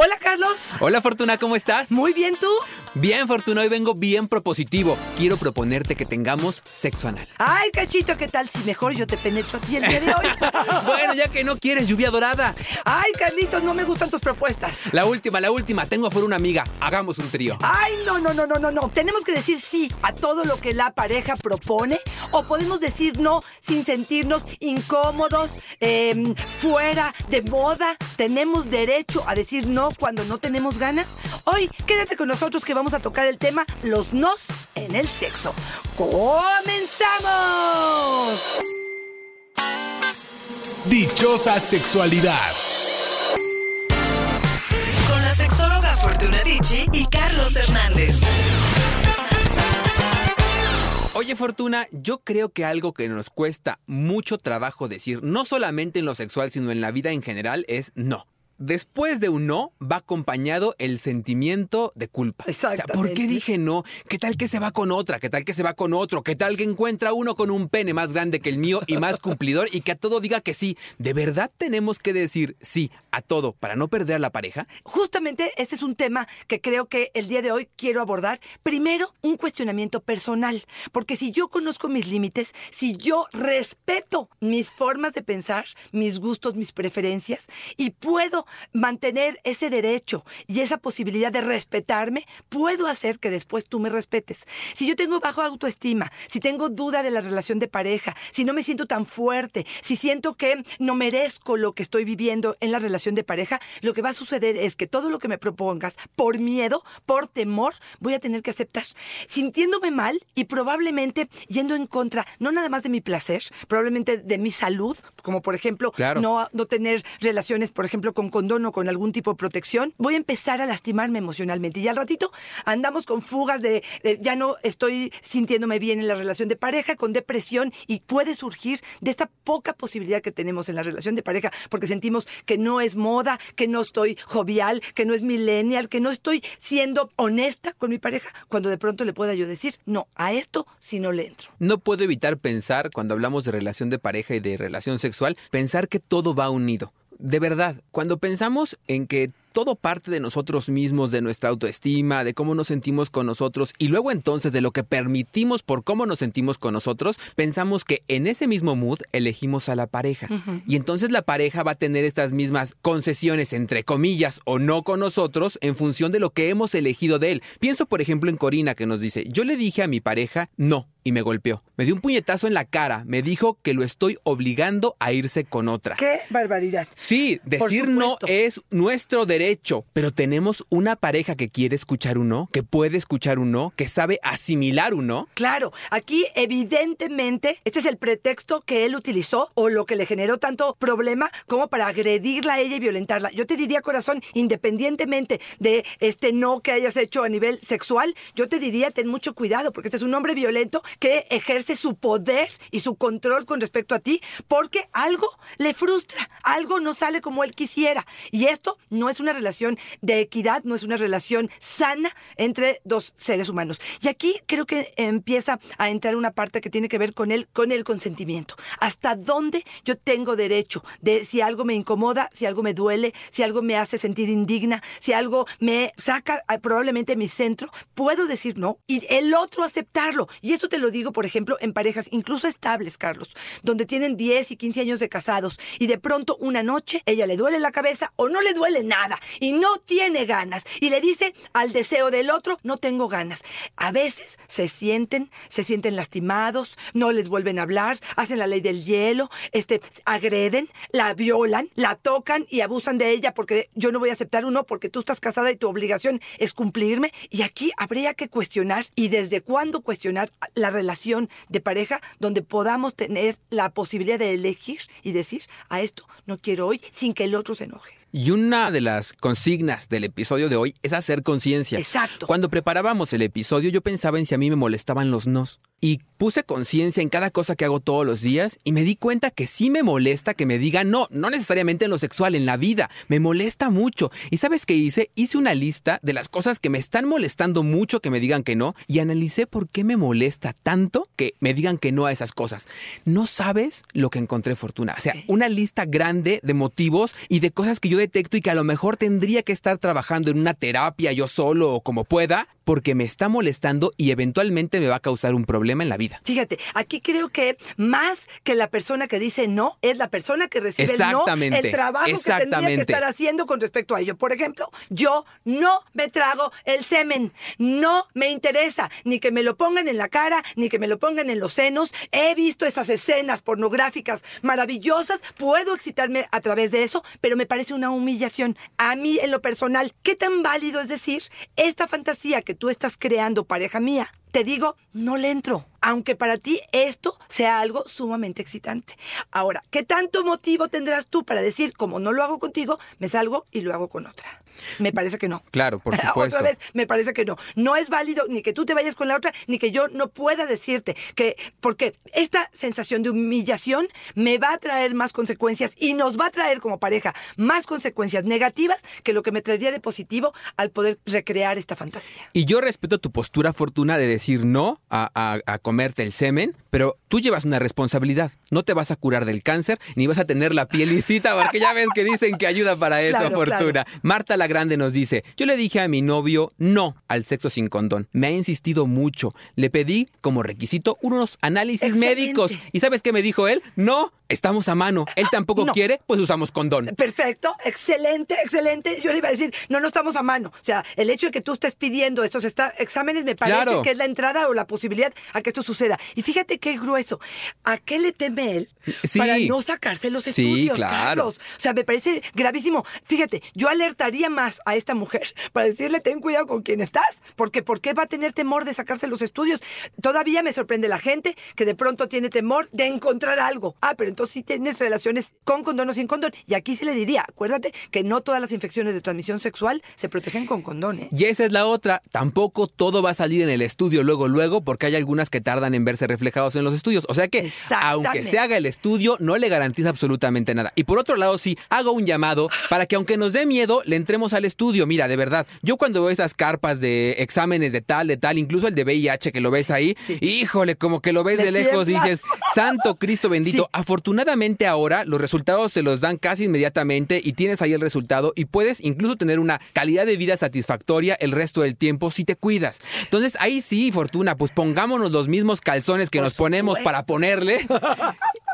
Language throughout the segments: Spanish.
Hola Carlos. Hola Fortuna, ¿cómo estás? Muy bien, ¿tú? Bien, Fortuna, hoy vengo bien propositivo. Quiero proponerte que tengamos sexo anal. Ay, cachito, ¿qué tal si mejor yo te penetro a ti el día de hoy? bueno, ya que no quieres lluvia dorada. Ay, Carlitos, no me gustan tus propuestas. La última, la última. Tengo afuera una amiga. Hagamos un trío. Ay, no, no, no, no, no, no. Tenemos que decir sí a todo lo que la pareja propone o podemos decir no sin sentirnos incómodos, em, fuera de moda. Tenemos derecho a decir no cuando no tenemos ganas. Hoy, quédate con nosotros que vamos a tocar el tema los nos en el sexo. ¡Comenzamos! Dichosa sexualidad. Con la sexóloga Fortuna Dicci y Carlos Hernández. Oye Fortuna, yo creo que algo que nos cuesta mucho trabajo decir, no solamente en lo sexual, sino en la vida en general, es no. Después de un no, va acompañado el sentimiento de culpa. Exactamente. ¿por qué dije no? ¿Qué tal que se va con otra? ¿Qué tal que se va con otro? ¿Qué tal que encuentra uno con un pene más grande que el mío y más cumplidor y que a todo diga que sí? ¿De verdad tenemos que decir sí a todo para no perder a la pareja? Justamente este es un tema que creo que el día de hoy quiero abordar. Primero, un cuestionamiento personal, porque si yo conozco mis límites, si yo respeto mis formas de pensar, mis gustos, mis preferencias, y puedo mantener ese derecho y esa posibilidad de respetarme, puedo hacer que después tú me respetes. Si yo tengo bajo autoestima, si tengo duda de la relación de pareja, si no me siento tan fuerte, si siento que no merezco lo que estoy viviendo en la relación de pareja, lo que va a suceder es que todo lo que me propongas, por miedo, por temor, voy a tener que aceptar, sintiéndome mal y probablemente yendo en contra, no nada más de mi placer, probablemente de mi salud, como por ejemplo, Claro. no, no tener relaciones, por ejemplo, con condón o con algún tipo de protección, voy a empezar a lastimarme emocionalmente. Y al ratito andamos con fugas de eh, ya no estoy sintiéndome bien en la relación de pareja, con depresión, y puede surgir de esta poca posibilidad que tenemos en la relación de pareja, porque sentimos que no es moda, que no estoy jovial, que no es millennial, que no estoy siendo honesta con mi pareja, cuando de pronto le pueda yo decir, no, a esto si no le entro. No puedo evitar pensar, cuando hablamos de relación de pareja y de relación sexual, pensar que todo va unido. De verdad, cuando pensamos en que todo parte de nosotros mismos, de nuestra autoestima, de cómo nos sentimos con nosotros y luego entonces de lo que permitimos por cómo nos sentimos con nosotros, pensamos que en ese mismo mood elegimos a la pareja. Y entonces la pareja va a tener estas mismas concesiones, entre comillas, o no con nosotros en función de lo que hemos elegido de él. Pienso, por ejemplo, en Corina que nos dice, yo le dije a mi pareja no y me golpeó. Me dio un puñetazo en la cara, me dijo que lo estoy obligando a irse con otra. ¡Qué barbaridad! Sí, decir no es nuestro derecho, pero tenemos una pareja que quiere escuchar un no, que puede escuchar un no, que sabe asimilar un no. Claro, aquí evidentemente este es el pretexto que él utilizó o lo que le generó tanto problema como para agredirla a ella y violentarla. Yo te diría, corazón, independientemente de este no que hayas hecho a nivel sexual, yo te diría ten mucho cuidado porque este es un hombre violento que ejerce su poder y su control con respecto a ti porque algo le frustra, algo no sale como él quisiera. Y esto no es una relación de equidad, no es una relación sana entre dos seres humanos. Y aquí creo que empieza a entrar una parte que tiene que ver con el, con el consentimiento. ¿Hasta dónde yo tengo derecho de si algo me incomoda, si algo me duele, si algo me hace sentir indigna, si algo me saca ah, probablemente mi centro? Puedo decir no y el otro aceptarlo. Y esto te lo digo, por ejemplo, en parejas incluso estables, Carlos, donde tienen 10 y 15 años de casados y de pronto una noche ella le duele la cabeza o no le duele nada y no tiene ganas y le dice al deseo del otro, no tengo ganas. A veces se sienten, se sienten lastimados, no les vuelven a hablar, hacen la ley del hielo, este, agreden, la violan, la tocan y abusan de ella porque yo no voy a aceptar uno porque tú estás casada y tu obligación es cumplirme. Y aquí habría que cuestionar y desde cuándo cuestionar la la relación de pareja donde podamos tener la posibilidad de elegir y decir, a esto no quiero hoy, sin que el otro se enoje. Y una de las consignas del episodio de hoy es hacer conciencia. Exacto. Cuando preparábamos el episodio, yo pensaba en si a mí me molestaban los nos. Y puse conciencia en cada cosa que hago todos los días y me di cuenta que sí me molesta que me digan no, no necesariamente en lo sexual, en la vida. Me molesta mucho. ¿Y sabes qué hice? Hice una lista de las cosas que me están molestando mucho que me digan que no y analicé por qué me molesta tanto que me digan que no a esas cosas. No sabes lo que encontré, Fortuna. O sea, una lista grande de motivos y de cosas que yo detecto y que a lo mejor tendría que estar trabajando en una terapia yo solo o como pueda porque me está molestando y eventualmente me va a causar un problema en la vida. Fíjate, aquí creo que más que la persona que dice no, es la persona que recibe el no, Exactamente, el trabajo que tendría que exactamente. estar haciendo con respecto a ello. Por ejemplo, yo no me trago el semen, no me interesa ni que me lo pongan en la cara, ni que me lo pongan en los senos. He visto esas escenas pornográficas maravillosas, puedo excitarme a través de eso, pero me parece una humillación. A mí, en lo personal, ¿qué tan válido es decir esta fantasía que tú estás creando, pareja mía? Te digo, no le entro. Aunque para ti esto sea algo sumamente excitante. Ahora, ¿qué tanto motivo tendrás tú para decir, como no lo hago contigo, me salgo y lo hago con otra? Me parece que no. Claro, por supuesto. Otra vez, me parece que no. No es válido ni que tú te vayas con la otra, ni que yo no pueda decirte que, porque esta sensación de humillación me va a traer más consecuencias y nos va a traer como pareja más consecuencias negativas que lo que me traería de positivo al poder recrear esta fantasía. Y yo respeto tu postura, Fortuna, de decir no a, a- a comerte el semen, pero tú llevas una responsabilidad. No te vas a curar del cáncer, ni vas a tener la piel lisita, porque ya ves que dicen que ayuda para eso, Claro, Fortuna. Marta la Grande nos dice, yo le dije a mi novio no al sexo sin condón. Me ha insistido mucho. Le pedí como requisito unos análisis Excelente. médicos. ¿Y sabes qué me dijo él? No, estamos a mano. Él tampoco No. quiere, pues usamos condón. Perfecto, excelente, excelente. Yo le iba a decir, no, no estamos a mano. O sea, el hecho de que tú estés pidiendo estos exámenes me parece Claro. que es la entrada o la posibilidad a que esto suceda. Y fíjate qué grueso. ¿A qué le teme él Sí. para no sacarse los Sí, estudios, claro. Carlos? O sea, me parece gravísimo. Fíjate, yo alertaría más a esta mujer para decirle, ten cuidado con quién estás. Porque ¿por qué va a tener temor de sacarse los estudios? Todavía me sorprende la gente que de pronto tiene temor de encontrar algo. Ah, pero entonces sí tienes relaciones con condón o sin condón. Y aquí se le diría, acuérdate que no todas las infecciones de transmisión sexual se protegen con condón, ¿eh? Y esa es la otra, tampoco todo va a salir en el estudio luego, luego, porque hay algunas que tardan en verse reflejados en los estudios. O sea que, aunque se haga el estudio, no le garantiza absolutamente nada. Y por otro lado, sí, hago un llamado para que aunque nos dé miedo, le entremos al estudio. Mira, de verdad, yo cuando veo esas carpas de exámenes de tal, de tal, incluso el de VIH que lo ves ahí, sí. híjole, como que lo ves de lejos y dices, Santo Cristo bendito. Sí. Afortunadamente ahora los resultados se los dan casi inmediatamente y tienes ahí el resultado y puedes incluso tener una calidad de vida satisfactoria el resto del tiempo si te cuidas. Entonces ahí sí, Fortuna, pues pongámonos los mismos calzones que Por nos ponemos supuesto. para ponerle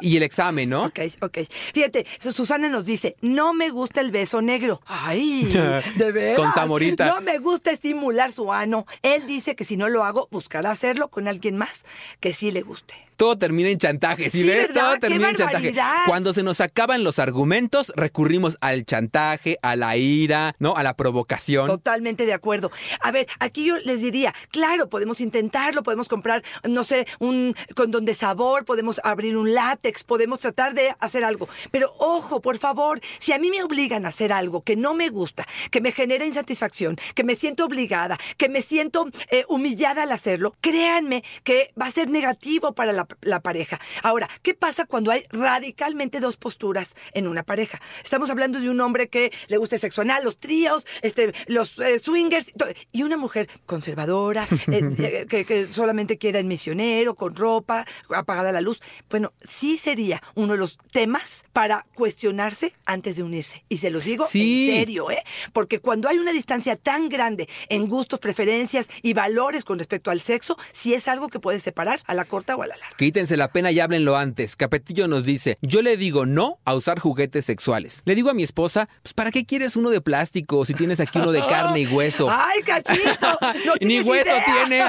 y el examen, ¿no? Ok, ok. Fíjate, Su- Susana nos dice, no me gusta el beso negro. Ay, de veras. Con Zamorita. No me gusta estimular su ano. Él dice que si no lo hago, buscará hacerlo con alguien más que sí le guste. Todo termina en chantaje, ¿sí, Sí, ves? ¿verdad? Todo ¡Qué termina en chantaje. Cuando se nos acaban los argumentos, recurrimos al chantaje, a la ira, ¿no? A la provocación. Totalmente de acuerdo. A ver, aquí yo les diría, claro, podemos intentarlo, podemos comprar, no sé, un condón de sabor, podemos abrir un látex, podemos tratar de hacer algo. Pero ojo, por favor, si a mí me obligan a hacer algo que no me gusta, que me genera insatisfacción, que me siento obligada, que me siento eh, humillada al hacerlo, créanme que va a ser negativo para la, la pareja. Ahora, ¿qué pasa cuando hay radicalmente dos posturas en una pareja? Estamos hablando de un hombre que le gusta el sexo anal, los tríos, este, los eh, swingers, y una mujer conservadora, eh, eh, que, que solamente quiera el misionero, con ropa, apagada la luz. Bueno, sí sería uno de los temas para cuestionarse antes de unirse. Y se los digo Sí. en serio, ¿eh? Porque cuando hay una distancia tan grande en gustos, preferencias y valores con respecto al sexo, sí es algo que puede separar a la corta o a la larga. Quítense la pena y háblenlo antes. Capetillo nos dice, yo le digo no a usar juguetes sexuales. Le digo a mi esposa, pues ¿para qué quieres uno de plástico si tienes aquí uno de carne y hueso? ¡Ay, cachito! No Ni hueso idea. tiene.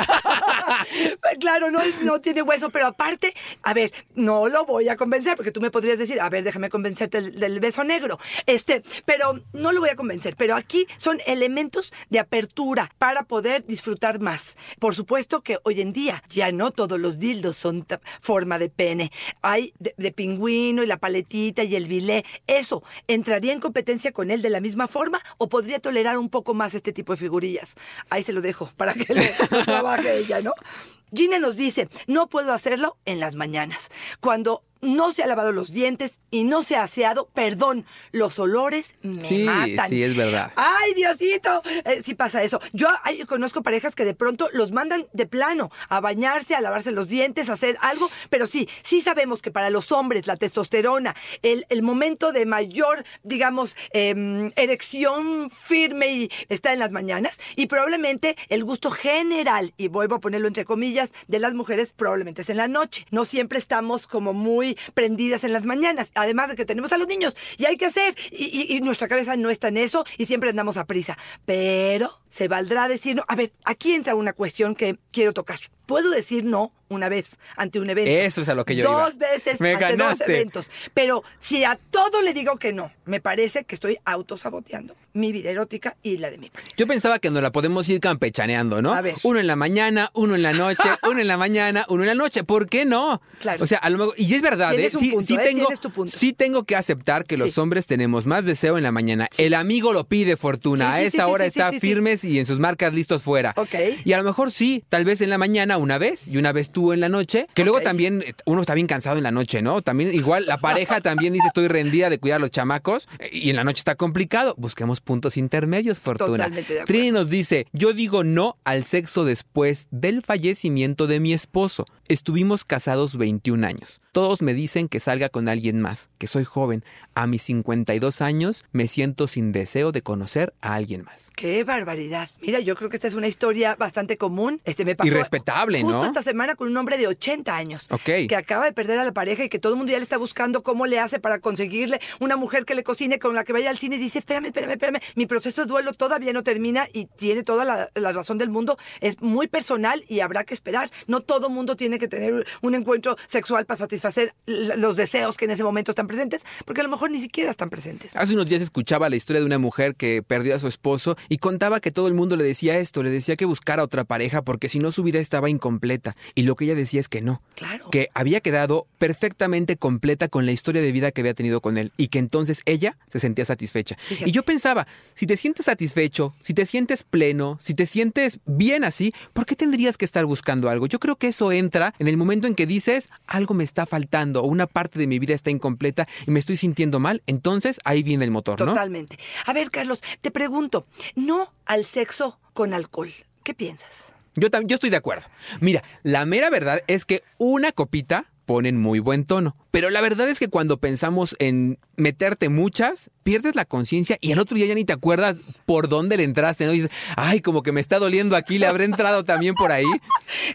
claro, no, no tiene hueso, pero aparte, a ver, no lo voy a convencer, porque tú me podrías decir, a ver, déjame convencerte del, del beso negro. Este, pero no lo voy a convencer. Pero aquí son elementos de apertura para poder disfrutar más. Por supuesto que hoy en día ya no todos los dildos son forma de pene. Hay de, de pingüino y la paletita y el bilé. Eso, ¿entraría en competencia con él de la misma forma o podría tolerar un poco más este tipo de figurillas? Ahí se lo dejo para que le trabaje ella, ¿no? Gina nos dice, no puedo hacerlo en las mañanas. Cuando no se ha lavado los dientes y no se ha aseado, perdón, los olores me Sí, matan. sí, es verdad. ¡Ay, Diosito! Eh, sí pasa eso. Yo ay, conozco parejas que de pronto los mandan de plano a bañarse, a lavarse los dientes, a hacer algo, pero sí, sí sabemos que para los hombres la testosterona, el, el momento de mayor, digamos, em, erección firme y está en las mañanas y probablemente el gusto general, y vuelvo a ponerlo entre comillas, de las mujeres probablemente es en la noche. No siempre estamos como muy prendidas en las mañanas, además de que tenemos a los niños y hay que hacer, y, nuestra cabeza no está en eso y siempre andamos a prisa. Pero se valdrá decir, no, a ver, aquí entra una cuestión que quiero tocar. Puedo decir no una vez ante un evento. Eso es a lo que yo Dos iba. veces Me ante dos ganaste. eventos. Pero si a todo le digo que no, me parece que estoy autosaboteando mi vida erótica y la de mi pareja. Yo pensaba que nos la podemos ir campechaneando, ¿no? A ver. Uno en la mañana, uno en la noche, uno en la mañana, uno en la noche. ¿Por qué no? Claro. O sea, a lo mejor, y es verdad, ¿eh? Sí, punto, sí ¿eh? tengo, tu punto. sí tengo que aceptar que los hombres tenemos más deseo en la mañana. El amigo lo pide, Fortuna. A esa hora está firmes y en sus marcas listos fuera. Ok. Y a lo mejor sí, tal vez en la mañana una vez y una vez tú en la noche. Que luego también eh, uno está bien cansado en la noche, ¿no? También igual la pareja también dice estoy rendida de cuidar a los chamacos eh, y en la noche está complicado. Busquemos puntos intermedios, Fortuna. Trini nos dice, yo digo no al sexo después del fallecimiento de mi esposo. Estuvimos casados 21 años. Todos me dicen que salga con alguien más, que soy joven. A mis 52 años me siento sin deseo de conocer a alguien más. Qué barbaridad. Mira, yo creo que esta es una historia bastante común. Este me pasó Y respetable, justo ¿no? esta semana con un hombre de 80 años Ok. que acaba de perder a la pareja y que todo el mundo ya le está buscando cómo le hace para conseguirle una mujer que le cocine con la que vaya al cine y dice, espérame, espérame, espérame, mi proceso de duelo todavía no termina y tiene toda la, la razón del mundo. Es muy personal y habrá que esperar. No todo mundo tiene que tener un encuentro sexual para satisfacer los deseos que en ese momento están presentes, porque a lo mejor ni siquiera están presentes. Hace unos días escuchaba la historia de una mujer que perdió a su esposo y contaba que todo el mundo le decía esto, le decía que buscara otra pareja porque si no su vida estaba incompleta. Y lo que ella decía es que no. Claro. Que había quedado perfectamente completa con la historia de vida que había tenido con él y que entonces ella se sentía satisfecha. Fíjate. Y yo pensaba, si te sientes satisfecho, si te sientes pleno, si te sientes bien así, ¿por qué tendrías que estar buscando algo? Yo creo que eso entra en el momento en que dices, algo me está faltando o una parte de mi vida está incompleta y me estoy sintiendo mal, entonces ahí viene el motor, ¿no? Totalmente. A ver, Carlos, te pregunto, no al sexo con alcohol. ¿Qué piensas? Yo, yo estoy de acuerdo. Mira, la mera verdad es que una copita ponen muy buen tono. Pero la verdad es que cuando pensamos en meterte muchas, pierdes la conciencia y al otro día ya ni te acuerdas por dónde le entraste, ¿no? Dices, ay, como que me está doliendo aquí, le habré entrado también por ahí.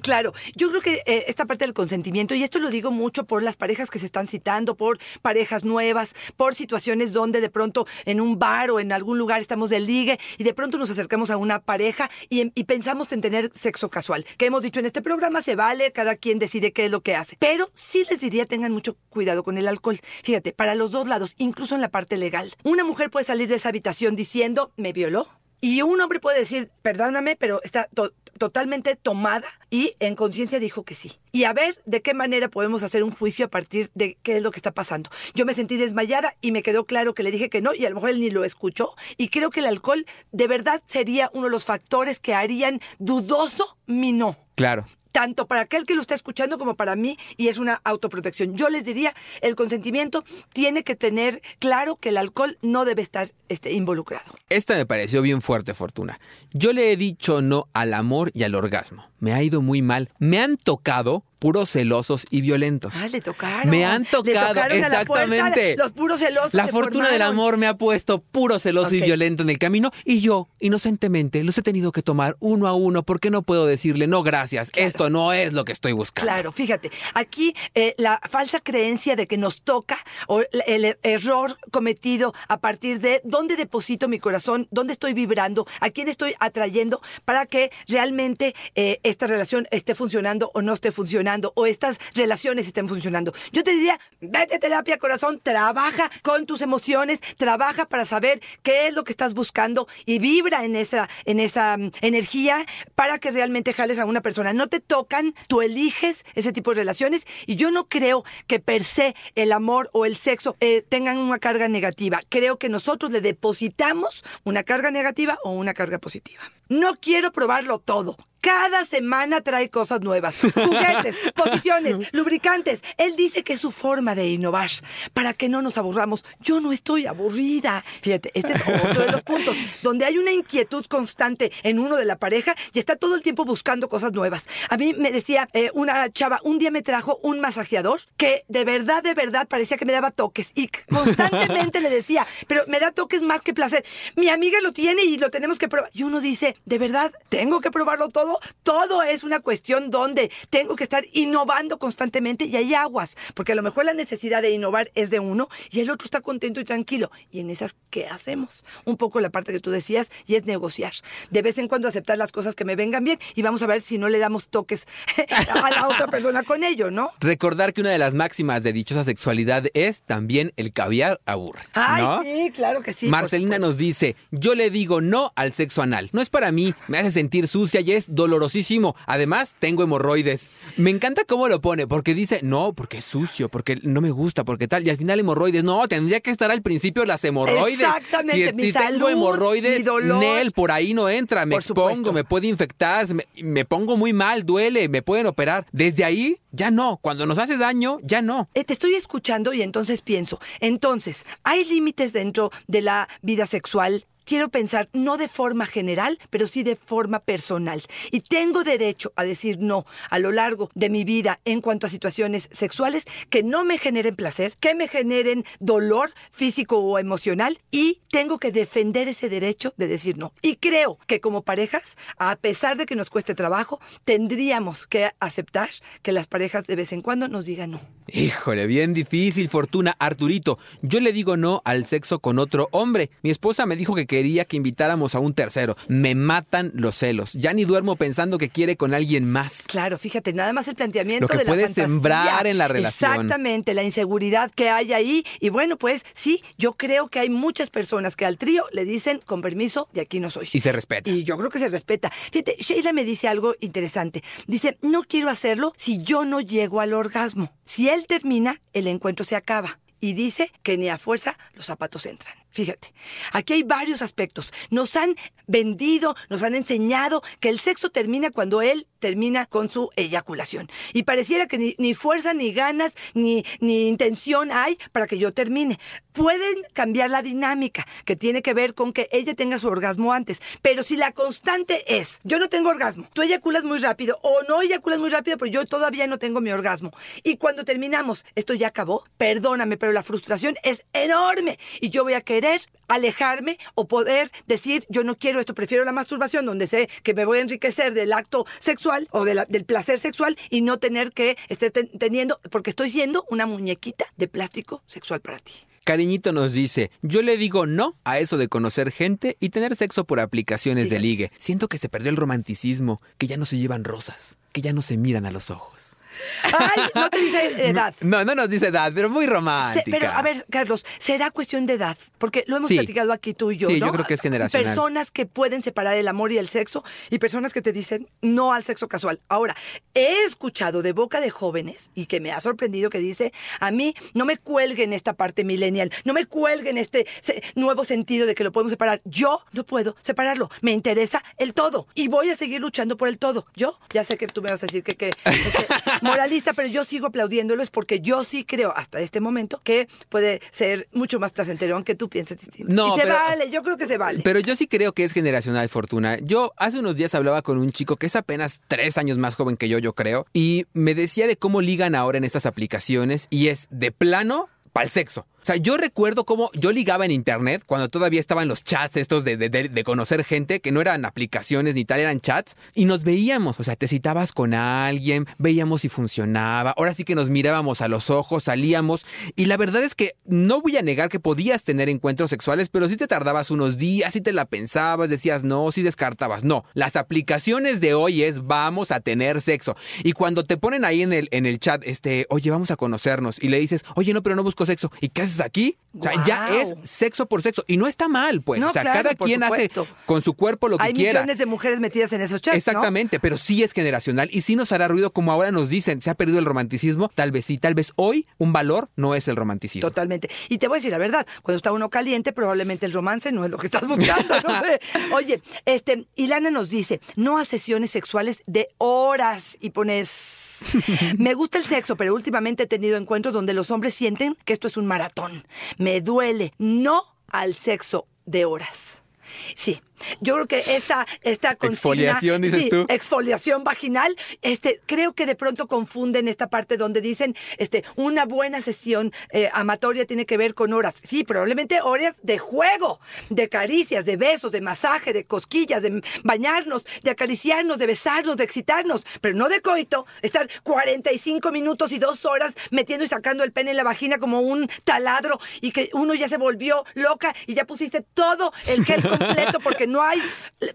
Claro, yo creo que eh, esta parte del consentimiento, y esto lo digo mucho por las parejas que se están citando, por parejas nuevas, por situaciones donde de pronto en un bar o en algún lugar estamos de ligue y de pronto nos acercamos a una pareja y, y pensamos en tener sexo casual. Que hemos dicho en este programa, se vale, cada quien decide qué es lo que hace. Pero sí les diría, tengan mucho cuidado con el alcohol. Fíjate, para los dos lados, incluso en la parte legal. Una mujer puede salir de esa habitación diciendo, me violó. Y un hombre puede decir, perdóname, pero está to- totalmente tomada y en conciencia dijo que sí. Y a ver de qué manera podemos hacer un juicio a partir de qué es lo que está pasando. Yo me sentí desmayada y me quedó claro que le dije que no y a lo mejor él ni lo escuchó. Y creo que el alcohol de verdad sería uno de los factores que harían dudoso mi no Claro. Tanto para aquel que lo está escuchando como para mí, y es una autoprotección. Yo les diría, el consentimiento tiene que tener claro que el alcohol no debe estar este, involucrado. Esta me pareció bien fuerte, Fortuna. Yo le he dicho no al amor y al orgasmo. Me ha ido muy mal. Me han tocado puros celosos y violentos. Ah, le tocaron. Me han tocado, a la puerta exactamente. los puros celosos. La fortuna del amor me ha puesto puro celoso y violento en el camino y yo, inocentemente, los he tenido que tomar uno a uno porque no puedo decirle no gracias, esto no es lo que estoy buscando. Claro, fíjate, aquí eh, la falsa creencia de que nos toca o el, el error cometido a partir de dónde deposito mi corazón, dónde estoy vibrando, a quién estoy atrayendo para que realmente eh, esta relación esté funcionando o no esté funcionando, o estas relaciones estén funcionando. Yo te diría, vete a terapia, corazón, trabaja con tus emociones, trabaja para saber qué es lo que estás buscando y vibra en esa, en esa mm, energía para que realmente jales a una persona. No te tocan, tú eliges ese tipo de relaciones y yo no creo que per se el amor o el sexo eh, tengan una carga negativa. Creo que nosotros le depositamos una carga negativa o una carga positiva. No quiero probarlo todo. Cada semana trae cosas nuevas. Juguetes, posiciones, lubricantes. Él dice que es su forma de innovar para que no nos aburramos. Yo no estoy aburrida. Fíjate, este es otro de los puntos donde hay una inquietud constante en uno de la pareja y está todo el tiempo buscando cosas nuevas. A mí me decía eh, una chava, un día me trajo un masajeador que de verdad, de verdad parecía que me daba toques y constantemente le decía, pero me da toques más que placer. Mi amiga lo tiene y lo tenemos que probar. Y uno dice, de verdad, tengo que probarlo todo todo, es una cuestión donde tengo que estar innovando constantemente y hay aguas, porque a lo mejor la necesidad de innovar es de uno y el otro está contento y tranquilo. Y en esas, ¿qué hacemos? Un poco la parte que tú decías y es negociar. De vez en cuando aceptar las cosas que me vengan bien y vamos a ver si no le damos toques a la otra persona con ello, ¿no? Recordar que una de las máximas de dichosa sexualidad es también el caviar aburre. Ay, sí, claro que sí. Marcelina nos dice, yo le digo no al sexo anal. No es para mí, me hace sentir sucia y es dolorosísimo. Además, tengo hemorroides. Me encanta cómo lo pone, porque dice, no, porque es sucio, porque no me gusta, porque tal. Y al final hemorroides. No, tendría que estar al principio las hemorroides. Exactamente, si, tengo hemorroides, Nel, por ahí no entra. Me expongo, me puede infectar, me, me pongo muy mal, duele, me pueden operar. Desde ahí, ya no. Cuando nos hace daño, ya no. Eh, te estoy escuchando y entonces pienso, entonces, ¿hay límites dentro de la vida sexual? Quiero pensar no de forma general, pero sí de forma personal. Y tengo derecho a decir no a lo largo de mi vida en cuanto a situaciones sexuales que no me generen placer, que me generen dolor físico o emocional y tengo que defender ese derecho de decir no. Y creo que como parejas, a pesar de que nos cueste trabajo, tendríamos que aceptar que las parejas de vez en cuando nos digan no. Híjole, bien difícil, Fortuna. Arturito, yo le digo no al sexo con otro hombre. Mi esposa me dijo que quería que invitáramos a un tercero. Me matan los celos. Ya ni duermo pensando que quiere con alguien más. Claro, fíjate, nada más el planteamiento Lo que de puede la fantasía. sembrar en la relación. Exactamente, la inseguridad que hay ahí. Y bueno, pues sí, yo creo que hay muchas personas que al trío le dicen, con permiso, de aquí no soy. Y se respeta. Y yo creo que se respeta. Fíjate, Sheila me dice algo interesante. Dice, no quiero hacerlo si yo no llego al orgasmo. Si él termina, el encuentro se acaba. Y dice que ni a fuerza los zapatos entran. Fíjate, aquí hay varios aspectos. Nos han vendido, nos han enseñado que el sexo termina cuando él termina con su eyaculación. Y pareciera que ni, ni fuerza, ni ganas, ni, ni intención hay para que yo termine. Pueden cambiar la dinámica, que tiene que ver con que ella tenga su orgasmo antes. Pero si la constante es, yo no tengo orgasmo, tú eyaculas muy rápido, o no eyaculas muy rápido, pero yo todavía no tengo mi orgasmo. Y cuando terminamos, esto ya acabó, perdóname, pero la frustración es enorme. Y yo voy a querer alejarme o poder decir, yo no quiero esto, prefiero la masturbación, donde sé que me voy a enriquecer del acto sexual o de la- del placer sexual y no tener que estar ten- teniendo, porque estoy siendo una muñequita de plástico sexual para ti. Cariñito nos dice, yo le digo no a eso de conocer gente y tener sexo por aplicaciones de ligue. Siento que se perdió el romanticismo, que ya no se llevan rosas, que ya no se miran a los ojos. Ay, no te dice edad. No, no nos dice edad, pero muy Se- romántica. pero a ver, Carlos, ¿será cuestión de edad? Porque lo hemos Sí. platicado aquí tú y yo. Sí, ¿no? yo creo que es generacional. Personas que pueden separar el amor y el sexo y personas que te dicen no al sexo casual. Ahora, he escuchado de boca de jóvenes y que me ha sorprendido que dice, a mí no me cuelguen esta parte no me cuelguen este nuevo sentido de que lo podemos separar. Yo no puedo separarlo. Me interesa el todo y voy a seguir luchando por el todo. Yo ya sé que tú me vas a decir que, que, que moralista, pero yo sigo aplaudiéndolo es porque yo sí creo hasta este momento que puede ser mucho más placentero, aunque tú pienses distinto. No, y se pero- vale, yo creo que se vale. Pero yo sí creo que es generacional, Fortuna. Yo hace unos días hablaba con un chico que es apenas tres años más joven que yo, yo creo, y me decía de cómo ligan ahora en estas aplicaciones y es de plano para el sexo. O sea, yo recuerdo cómo yo ligaba en internet cuando todavía estaban los chats estos de, de- de- conocer gente, que no eran aplicaciones ni tal, eran chats, y nos veíamos. O sea, te citabas con alguien, veíamos si funcionaba. Ahora sí que nos mirábamos a los ojos, salíamos. Y la verdad es que no voy a negar que podías tener encuentros sexuales, pero sí te tardabas unos días, sí te la pensabas, decías no, sí descartabas. No, las aplicaciones de hoy es vamos a tener sexo. Y cuando te ponen ahí en el, en el chat, este, oye, vamos a conocernos, y le dices, oye, no, pero no busco sexo. ¿Y qué aquí? O sea, ya es sexo por sexo. Y no está mal, pues. No, o sea, claro, cada quien supuesto. hace con su cuerpo lo que Hay quiera. millones de mujeres metidas en esos chats, ¿no? Exactamente, pero sí es generacional y sí nos hará ruido como ahora nos dicen, se ha perdido el romanticismo, tal vez sí, tal vez hoy un valor no es el romanticismo. Totalmente. Y te voy a decir la verdad, cuando está uno caliente, probablemente el romance no es lo que estás buscando, no. Oye, este, Ilana nos dice, no a sesiones sexuales de horas y pones... Me gusta el sexo, pero últimamente he tenido encuentros donde los hombres sienten que esto es un maratón. Me duele, no al sexo de horas. Sí, yo creo que esta, esta consigna- Exfoliación, dices sí, tú. exfoliación vaginal, este, creo que de pronto confunden esta parte donde dicen, este, una buena sesión eh, amatoria tiene que ver con horas. Sí, probablemente horas de juego, de caricias, de besos, de masaje, de cosquillas, de bañarnos, de acariciarnos, de besarnos, de excitarnos, pero no de coito, estar 45 minutos y dos horas metiendo y sacando el pene en la vagina como un taladro y que uno ya se volvió loca y ya pusiste todo el gel completo porque no hay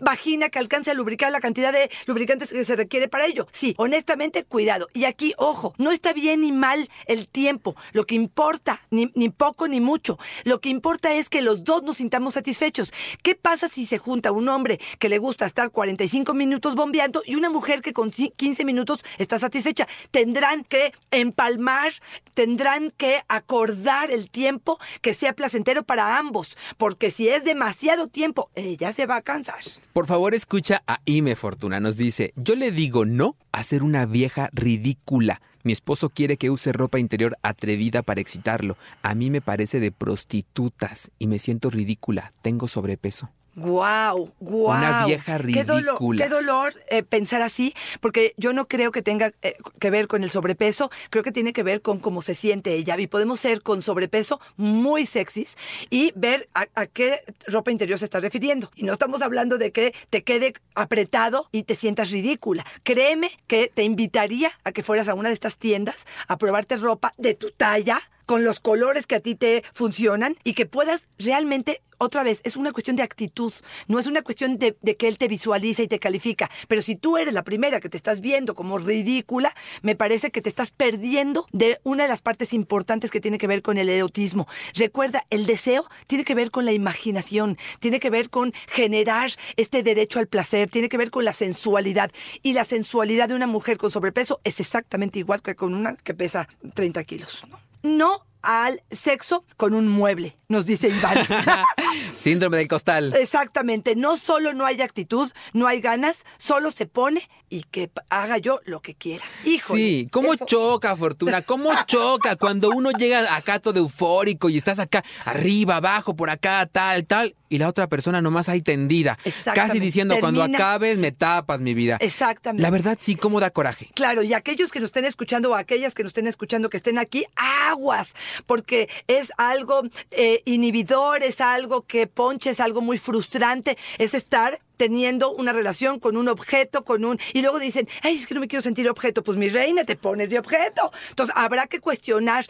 vagina que alcance a lubricar la cantidad de lubricantes que se requiere para ello. Sí, honestamente, cuidado. Y aquí, ojo, no está bien ni mal el tiempo. Lo que importa, ni, ni poco ni mucho, lo que importa es que los dos nos sintamos satisfechos. ¿Qué pasa si se junta un hombre que le gusta estar 45 minutos bombeando y una mujer que con ci- 15 minutos está satisfecha? Tendrán que empalmar, tendrán que acordar el tiempo que sea placentero para ambos, porque si es demasiado tiempo, ella se va a cansar. Por favor, escucha a Ime Fortuna. Nos dice, yo le digo no a ser una vieja ridícula. Mi esposo quiere que use ropa interior atrevida para excitarlo. A mí me parece de prostitutas y me siento ridícula. Tengo sobrepeso. Guau, guau. Una vieja Qué dolor, ridícula. qué dolor eh, pensar así, porque yo no creo que tenga eh, que ver con el sobrepeso, creo que tiene que ver con cómo se siente ella. Y podemos ser con sobrepeso muy sexys y ver a, a qué ropa interior se está refiriendo. Y no estamos hablando de que te quede apretado y te sientas ridícula. Créeme que te invitaría a que fueras a una de estas tiendas a probarte ropa de tu talla con los colores que a ti te funcionan y que puedas realmente, otra vez, es una cuestión de actitud, no es una cuestión de, de que él te visualiza y te califica. Pero si tú eres la primera que te estás viendo como ridícula, me parece que te estás perdiendo de una de las partes importantes que tiene que ver con el erotismo. Recuerda, el deseo tiene que ver con la imaginación, tiene que ver con generar este derecho al placer, tiene que ver con la sensualidad. Y la sensualidad de una mujer con sobrepeso es exactamente igual que con una que pesa 30 kilos. ¿no? No al sexo con un mueble, nos dice Iván. Síndrome del costal. Exactamente, no solo no hay actitud, no hay ganas, solo se pone y que haga yo lo que quiera. Híjole, Sí, ¿cómo eso- choca, Fortuna? ¿Cómo choca cuando uno llega acá todo eufórico y estás acá arriba, abajo, por acá, tal, tal, y la otra persona nomás ahí tendida, Exactamente. casi diciendo, cuando acabes me tapas mi vida. Exactamente. La verdad, sí, cómo da coraje. Claro, y aquellos que nos estén escuchando o aquellas que nos estén escuchando que estén aquí, aguas, porque es algo eh, inhibidor, es algo que ponche, es algo muy frustrante, es estar teniendo una relación con un objeto, con un... Y luego dicen, ay, es que no me quiero sentir objeto. Pues mi reina, te pones de objeto. Entonces, habrá que cuestionar.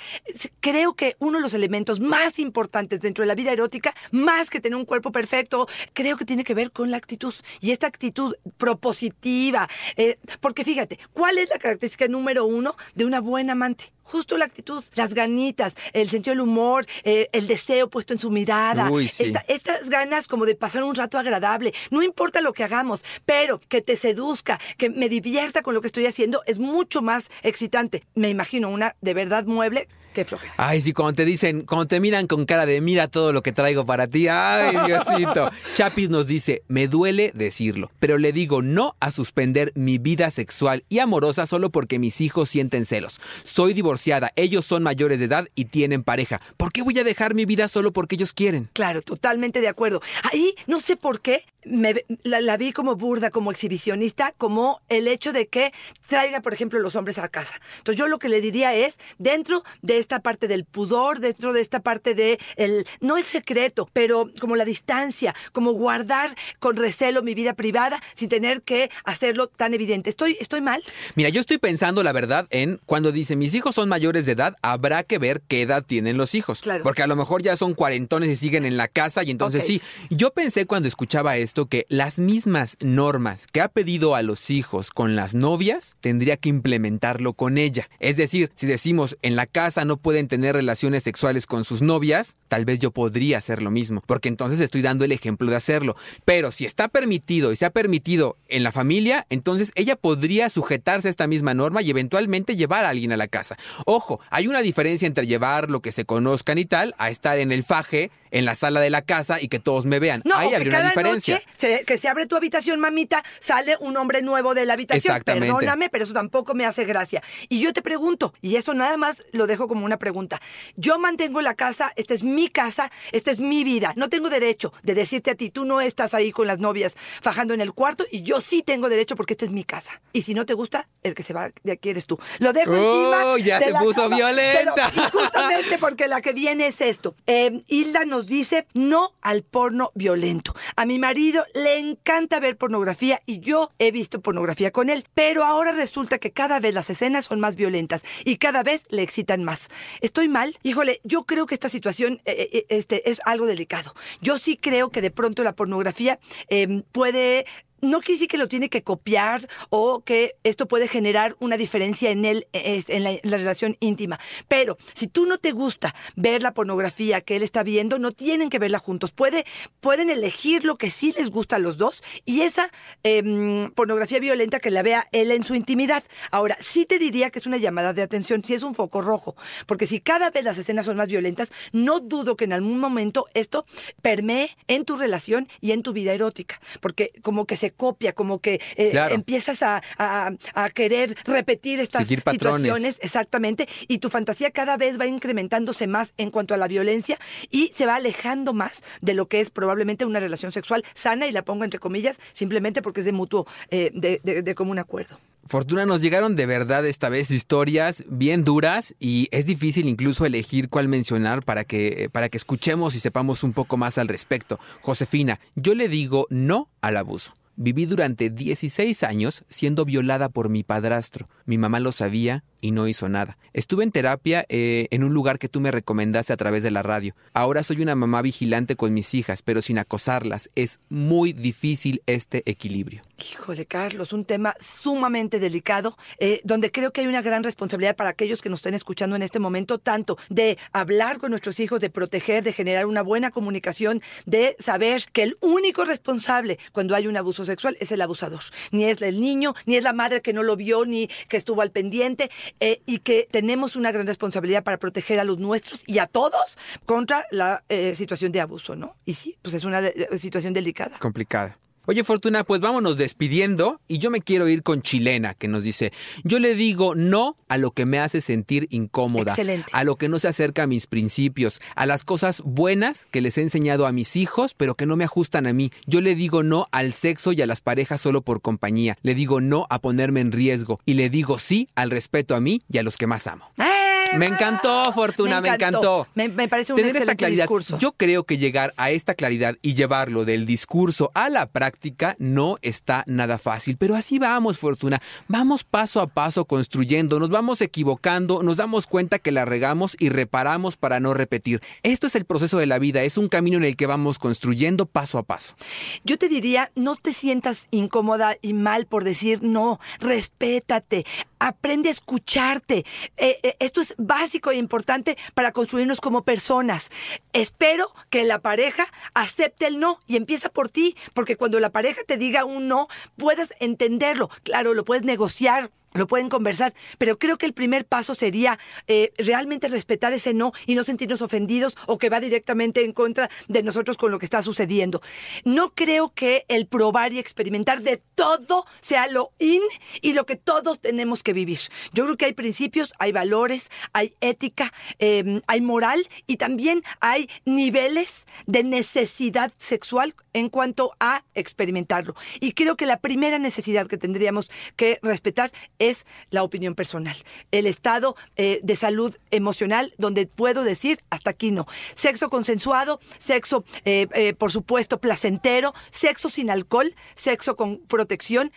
Creo que uno de los elementos más importantes dentro de la vida erótica, más que tener un cuerpo perfecto, creo que tiene que ver con la actitud. Y esta actitud propositiva. eh, porque fíjate, ¿cuál es la característica número uno de una buena amante? Justo la actitud, las ganitas, el sentido del humor, eh, el deseo puesto en su mirada, Uy, sí. esta- estas ganas como de pasar un rato agradable. No importa lo que hagamos, pero que te seduzca, que me divierta con lo que estoy haciendo, es mucho más excitante. Me imagino una de verdad mueble que flojera. Ay, sí, cuando te dicen, cuando te miran con cara de mira todo lo que traigo para ti. Ay, Diosito. Chapis nos dice, me duele decirlo, pero le digo no a suspender mi vida sexual y amorosa solo porque mis hijos sienten celos. Soy divorciada, ellos son mayores de edad y tienen pareja. ¿Por qué voy a dejar mi vida solo porque ellos quieren? Claro, totalmente de acuerdo. Ahí no sé por qué me ve- la, la vi como burda, como exhibicionista, como el hecho de que traiga, por ejemplo, los hombres a casa. Entonces yo lo que le diría es, dentro de esta parte del pudor, dentro de esta parte de el, no el secreto, pero como la distancia, como guardar con recelo mi vida privada sin tener que hacerlo tan evidente. ¿Estoy, estoy mal? Mira, yo estoy pensando la verdad en cuando dice mis hijos son mayores de edad, habrá que ver qué edad tienen los hijos. Claro. Porque a lo mejor ya son cuarentones y siguen en la casa y entonces sí. Yo pensé cuando escuchaba esto que las mismas normas que ha pedido a los hijos con las novias, tendría que implementarlo con ella. Es decir, si decimos en la casa no pueden tener relaciones sexuales con sus novias, tal vez yo podría hacer lo mismo, porque entonces estoy dando el ejemplo de hacerlo. Pero si está permitido y se ha permitido en la familia, entonces ella podría sujetarse a esta misma norma y eventualmente llevar a alguien a la casa. Ojo, hay una diferencia entre llevar lo que se conozcan y tal a estar en el faje en la sala de la casa y que todos me vean. No, Ahí habría una diferencia. noche se- que se abre tu habitación, mamita, sale un hombre nuevo de la habitación. Exactamente. Perdóname, pero eso tampoco me hace gracia. Y yo te pregunto, y eso nada más lo dejo como una pregunta. Yo mantengo la casa, esta es mi casa, esta es mi vida. No tengo derecho de decirte a ti, tú no estás ahí con las novias fajando en el cuarto, y yo sí tengo derecho porque esta es mi casa. Y si no te gusta, el que se va de aquí eres tú. Lo dejo Oh, encima. ya de se la puso cama, violenta. pero- y justamente porque la que viene es esto. Eh, Hilda nos dice no al porno violento. A mi marido le encanta ver pornografía y yo he visto pornografía con él, pero ahora resulta que cada vez las escenas son más violentas y cada vez le excitan más. ¿Estoy mal? Híjole, yo creo que esta situación eh, eh, este, es algo delicado. Yo sí creo que de pronto la pornografía eh, puede no quiere decir que lo tiene que copiar o que esto puede generar una diferencia en él, es- en la, relación íntima. Pero si tú no te gusta ver la pornografía que él está viendo, no tienen que verla juntos. Puede, pueden elegir lo que sí les gusta a los dos y esa em, pornografía violenta que la vea él en su intimidad. Ahora, sí te diría que es una llamada de atención, si es un foco rojo, porque si cada vez las escenas son más violentas, no dudo que en algún momento esto permee en tu relación y en tu vida erótica, porque como que se copia, como que eh, Claro. empiezas a, a- a querer repetir estas Seguir patrones. situaciones, exactamente, y tu fantasía cada vez va incrementándose más en cuanto a la violencia y se va alejando más de lo que es probablemente una relación sexual sana, y la pongo entre comillas, simplemente porque es de mutuo, eh, de, de- de común acuerdo. Fortuna, nos llegaron de verdad esta vez historias bien duras y es difícil incluso elegir cuál mencionar para que, para que escuchemos y sepamos un poco más al respecto. Josefina, yo le digo no al abuso. Viví durante 16 años siendo violada por mi padrastro. Mi mamá lo sabía y no hizo nada. Estuve en terapia eh, en un lugar que tú me recomendaste a través de la radio. Ahora soy una mamá vigilante con mis hijas, pero sin acosarlas. Es muy difícil este equilibrio. Híjole, Carlos, un tema sumamente delicado, eh, donde creo que hay una gran responsabilidad para aquellos que nos estén escuchando en este momento, tanto de hablar con nuestros hijos, de proteger, de generar una buena comunicación, de saber que el único responsable cuando hay un abuso sexual es el abusador. Ni es el niño, ni es la madre que no lo vio, ni que estuvo al pendiente, eh, y que tenemos una gran responsabilidad para proteger a los nuestros y a todos contra la eh, situación de abuso, ¿no? Y sí, pues es una de- de- situación delicada. complicada. Oye, Fortuna, pues vámonos despidiendo y yo me quiero ir con Chilena, que nos dice, yo le digo no a lo que me hace sentir incómoda, Excelente. a lo que no se acerca a mis principios, a las cosas buenas que les he enseñado a mis hijos, pero que no me ajustan a mí. Yo le digo no al sexo y a las parejas solo por compañía, le digo no a ponerme en riesgo y le digo sí al respeto a mí y a los que más amo. ¡Eh! Me encantó, Fortuna, me encantó. Me, me parece un Tener esta claridad. discurso. Yo creo que llegar a esta claridad y llevarlo del discurso a la práctica no está nada fácil, pero así vamos, Fortuna. Vamos paso a paso construyendo, nos vamos equivocando, nos damos cuenta que la regamos y reparamos para no repetir. Esto es el proceso de la vida, es un camino en el que vamos construyendo paso a paso. Yo te diría, no te sientas incómoda y mal por decir no, respétate, aprende a escucharte. Eh, eh, esto es básico e importante para construirnos como personas. Espero que la pareja acepte el no y empieza por ti, porque cuando la pareja te diga un no, puedas entenderlo. Claro, lo puedes negociar. Lo pueden conversar, pero creo que el primer paso sería eh, realmente respetar ese no y no sentirnos ofendidos o que va directamente en contra de nosotros con lo que está sucediendo. No creo que el probar y experimentar de todo sea lo in y lo que todos tenemos que vivir. Yo creo que hay principios, hay valores, hay ética, eh, hay moral y también hay niveles de necesidad sexual en cuanto a experimentarlo. Y creo que la primera necesidad que tendríamos que respetar es la opinión personal. El estado eh, de salud emocional donde puedo decir hasta aquí no. Sexo consensuado, sexo, eh, eh, por supuesto, placentero, sexo sin alcohol, sexo con protección.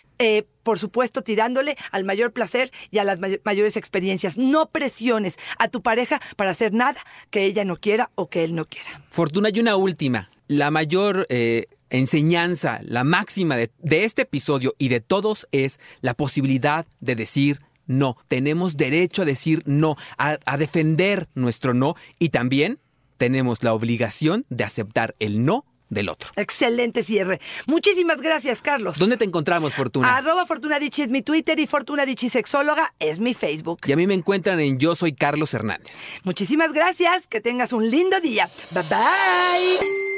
por supuesto, tirándole al mayor placer y a las may- mayores experiencias. No presiones a tu pareja para hacer nada que ella no quiera o que él no quiera. Fortuna, y una última. La mayor enseñanza, la máxima de, de este episodio y de todos es la posibilidad de decir no. Tenemos derecho a decir no, a, a defender nuestro no y también tenemos la obligación de aceptar el no del otro. Excelente cierre. Muchísimas gracias, Carlos. ¿Dónde te encontramos, Fortuna? Arroba Fortuna es mi Twitter y Fortuna Dichi Sexóloga es mi Facebook. Y a mí me encuentran en Yo Soy Carlos Hernández. Muchísimas gracias. Que tengas un lindo día. Bye bye.